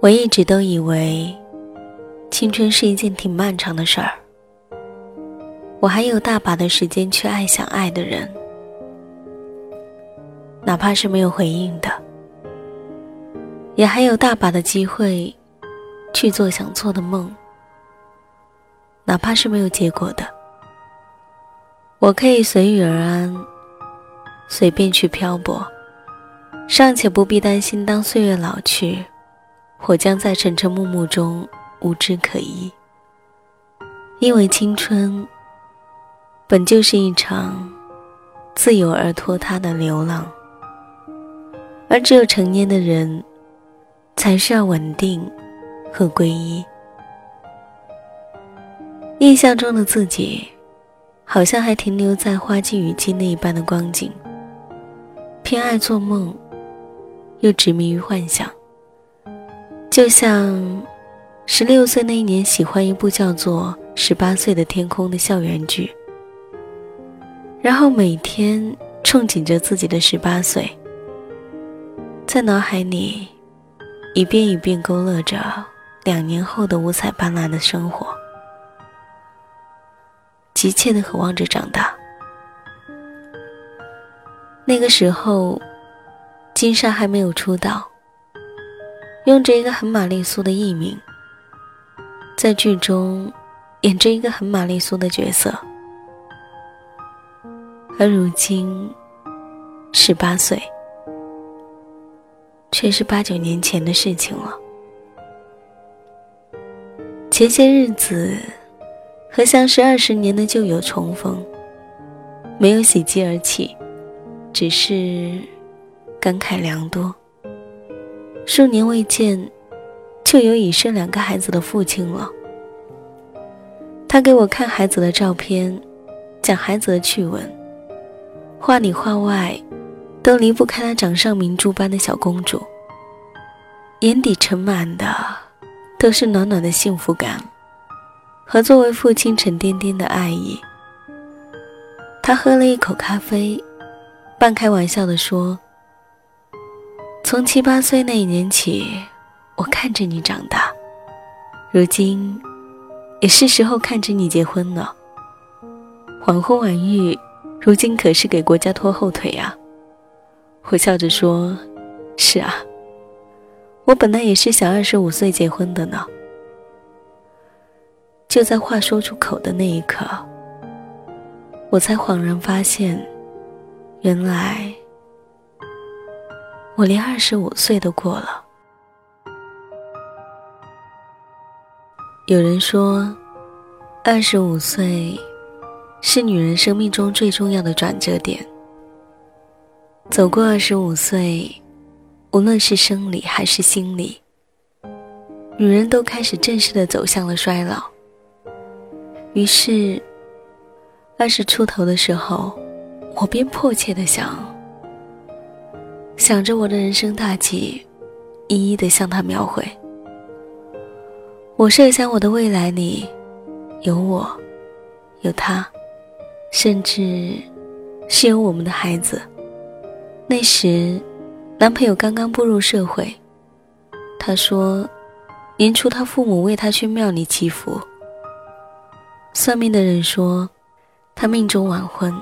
我一直都以为，青春是一件挺漫长的事儿。我还有大把的时间去爱想爱的人，哪怕是没有回应的，也还有大把的机会去做想做的梦，哪怕是没有结果的。我可以随遇而安，随便去漂泊，尚且不必担心当岁月老去。我将在沉沉暮暮中无枝可依，因为青春本就是一场自由而拖沓的流浪，而只有成年的人才需要稳定和皈依。印象中的自己，好像还停留在花季雨季那一般的光景，偏爱做梦，又执迷于幻想。就像十六岁那一年，喜欢一部叫做《十八岁的天空》的校园剧，然后每天憧憬着自己的十八岁，在脑海里一遍一遍勾勒着两年后的五彩斑斓的生活，急切的渴望着长大。那个时候，金莎还没有出道。用着一个很玛丽苏的艺名，在剧中演着一个很玛丽苏的角色，而如今十八岁，却是八九年前的事情了。前些日子和相识二十年的旧友重逢，没有喜极而泣，只是感慨良多。数年未见，就有已生两个孩子的父亲了。他给我看孩子的照片，讲孩子的趣闻，话里话外，都离不开他掌上明珠般的小公主。眼底盛满的，都是暖暖的幸福感，和作为父亲沉甸甸的爱意。他喝了一口咖啡，半开玩笑地说。从七八岁那一年起，我看着你长大，如今也是时候看着你结婚了。晚婚晚育，如今可是给国家拖后腿啊！我笑着说：“是啊，我本来也是想二十五岁结婚的呢。”就在话说出口的那一刻，我才恍然发现，原来。我连二十五岁都过了。有人说，二十五岁是女人生命中最重要的转折点。走过二十五岁，无论是生理还是心理，女人都开始正式的走向了衰老。于是，二十出头的时候，我便迫切的想。想着我的人生大计，一一的向他描绘。我设想我的未来里，有我，有他，甚至是有我们的孩子。那时，男朋友刚刚步入社会。他说，年初他父母为他去庙里祈福。算命的人说，他命中晚婚，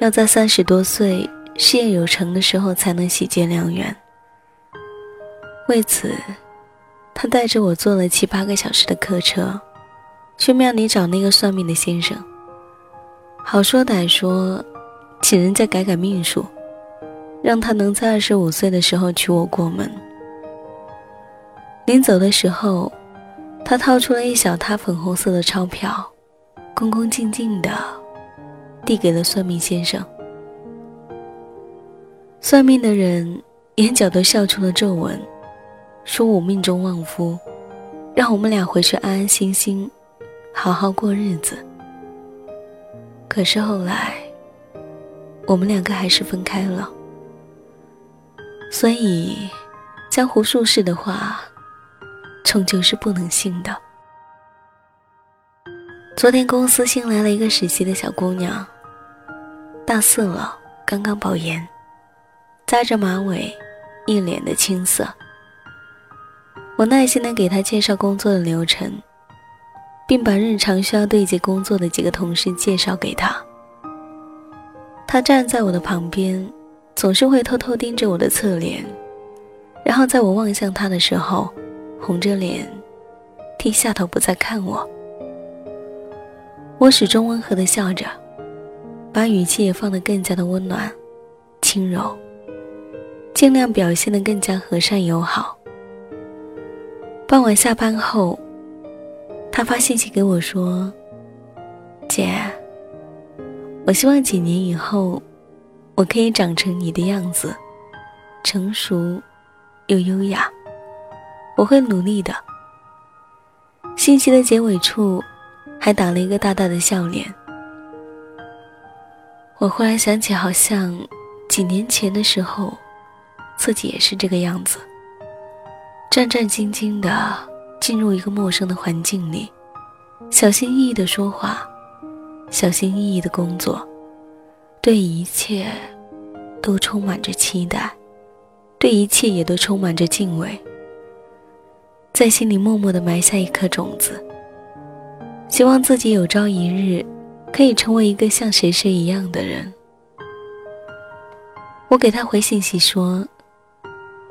要在三十多岁。事业有成的时候才能喜结良缘。为此，他带着我坐了七八个小时的客车，去庙里找那个算命的先生。好说歹说，请人家改改命数，让他能在二十五岁的时候娶我过门。临走的时候，他掏出了一小沓粉红色的钞票，恭恭敬敬地递给了算命先生。算命的人眼角都笑出了皱纹，说我命中旺夫，让我们俩回去安安心心，好好过日子。可是后来，我们两个还是分开了。所以，江湖术士的话，终究是不能信的。昨天公司新来了一个实习的小姑娘，大四了，刚刚保研。扎着马尾，一脸的青涩。我耐心的给他介绍工作的流程，并把日常需要对接工作的几个同事介绍给他。他站在我的旁边，总是会偷偷盯着我的侧脸，然后在我望向他的时候，红着脸，低下头不再看我。我始终温和的笑着，把语气也放得更加的温暖、轻柔，尽量表现得更加和善友好。傍晚下班后，他发信息给我说：“姐，我希望几年以后，我可以长成你的样子，成熟又优雅。我会努力的。”信息的结尾处，还打了一个大大的笑脸。我忽然想起，好像几年前的时候，自己也是这个样子。战战兢兢地进入一个陌生的环境里，小心翼翼地说话，小心翼翼地工作，对一切都充满着期待，对一切也都充满着敬畏，在心里默默地埋下一颗种子，希望自己有朝一日可以成为一个像谁谁一样的人。我给他回信息说：“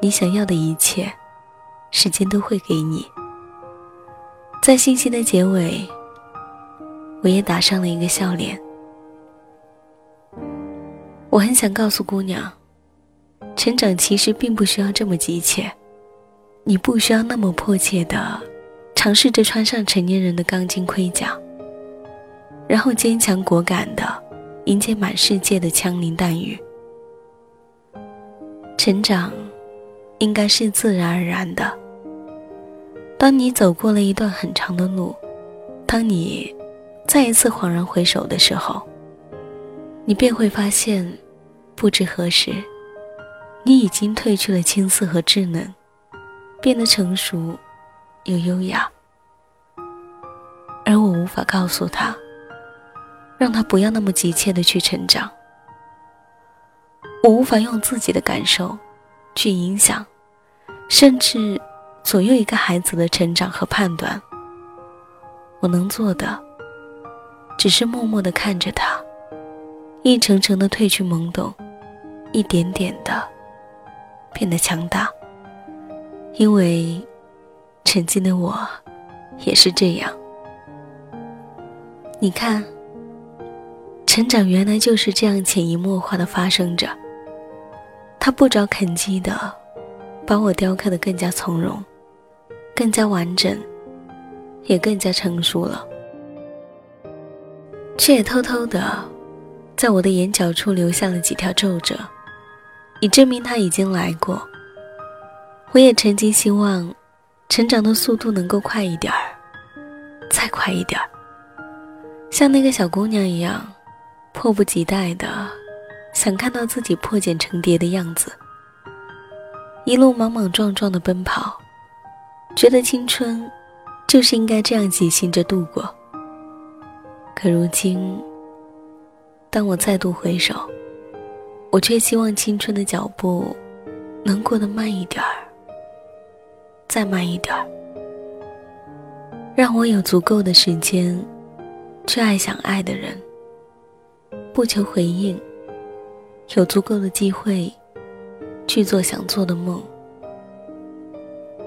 你想要的一切。”时间都会给你。在信息的结尾，我也打上了一个笑脸。我很想告诉姑娘，成长其实并不需要这么急切，你不需要那么迫切的尝试着穿上成年人的钢筋盔甲，然后坚强果敢的迎接满世界的枪林弹雨。成长。应该是自然而然的。当你走过了一段很长的路，当你再一次恍然回首的时候，你便会发现，不知何时，你已经褪去了青涩和稚嫩，变得成熟又优雅。而我无法告诉他，让他不要那么急切的去成长。我无法用自己的感受。去影响，甚至左右一个孩子的成长和判断。我能做的，只是默默的看着他，一层层的褪去懵懂，一点点的变得强大。因为曾经的我也是这样。你看，成长原来就是这样潜移默化的发生着。他不着痕迹的把我雕刻的更加从容，更加完整，也更加成熟了，却也偷偷的在我的眼角处留下了几条皱褶，以证明他已经来过。我也曾经希望成长的速度能够快一点儿，再快一点儿，像那个小姑娘一样，迫不及待的。想看到自己破茧成蝶的样子，一路莽莽撞撞的奔跑，觉得青春就是应该这样疾行着度过。可如今，当我再度回首，我却希望青春的脚步能过得慢一点儿，再慢一点儿，让我有足够的时间去爱想爱的人，不求回应。有足够的机会去做想做的梦，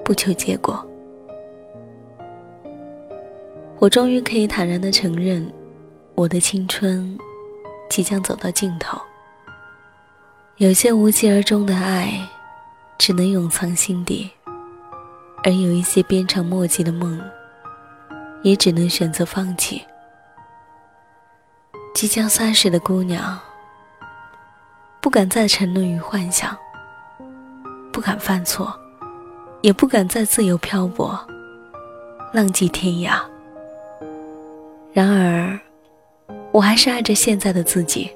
不求结果。我终于可以坦然的承认，我的青春即将走到尽头。有些无疾而终的爱，只能永藏心底；而有一些鞭长莫及的梦，也只能选择放弃。即将三十的姑娘。不敢再沉沦于幻想，不敢犯错，也不敢再自由漂泊，浪迹天涯。然而，我还是爱着现在的自己，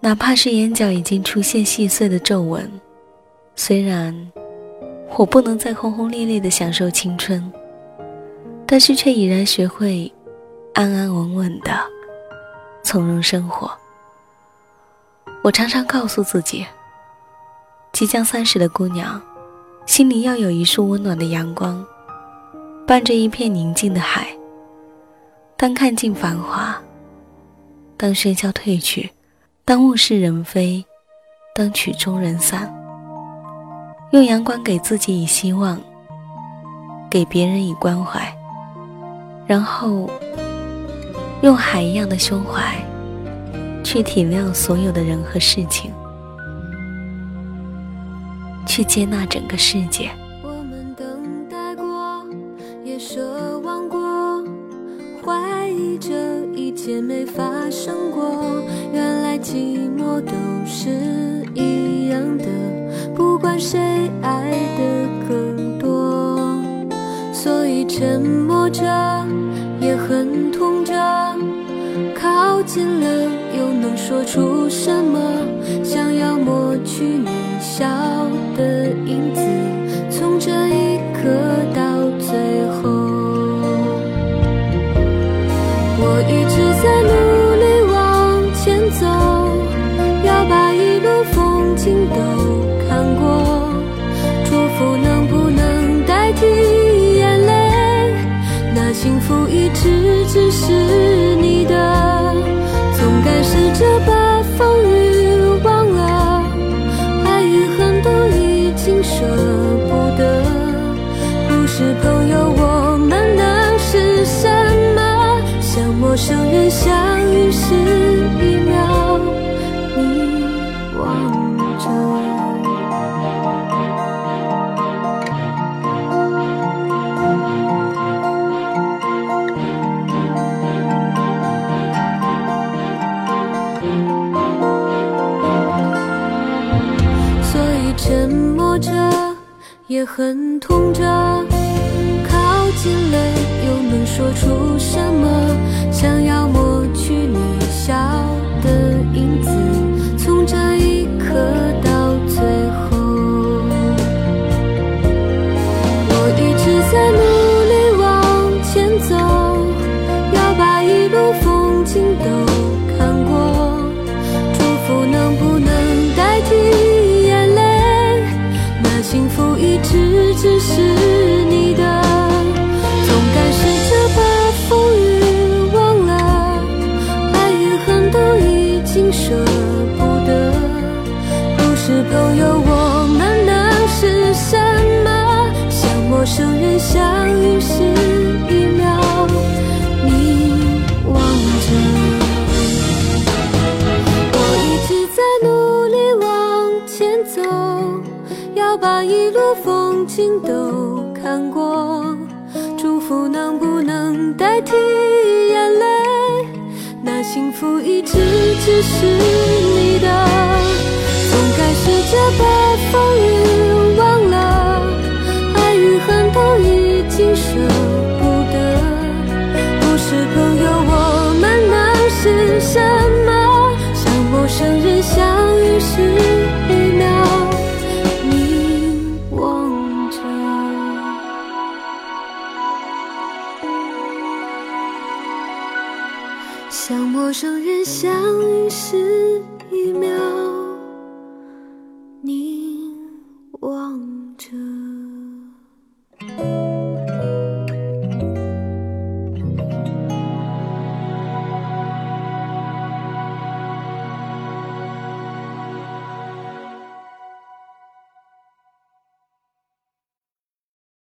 哪怕是眼角已经出现细碎的皱纹。虽然我不能再轰轰烈烈的享受青春，但是却已然学会安安稳稳的从容生活。我常常告诉自己，即将三十的姑娘，心里要有一束温暖的阳光，伴着一片宁静的海。当看尽繁华，当喧嚣褪去，当物是人非，当曲终人散，用阳光给自己以希望，给别人以关怀，然后用海一样的胸怀去体谅所有的人和事情，去接纳整个世界。我们等待过，也奢望过，怀疑这一切没发生过，原来寂寞都是一样的，不管谁爱的更多，所以沉默着也很痛着，靠近了说出什么？也很痛着。都有，我们能是什么？像陌生人相遇时一秒，你望着。我一直在努力往前走，要把一路风景都看过。祝福能不能代替眼泪？那幸福一直只是你的，试着把风雨忘了，爱与恨都已经舍不得。不是朋友，我们能是什么？像陌生人相遇时。像陌生人相遇时一秒。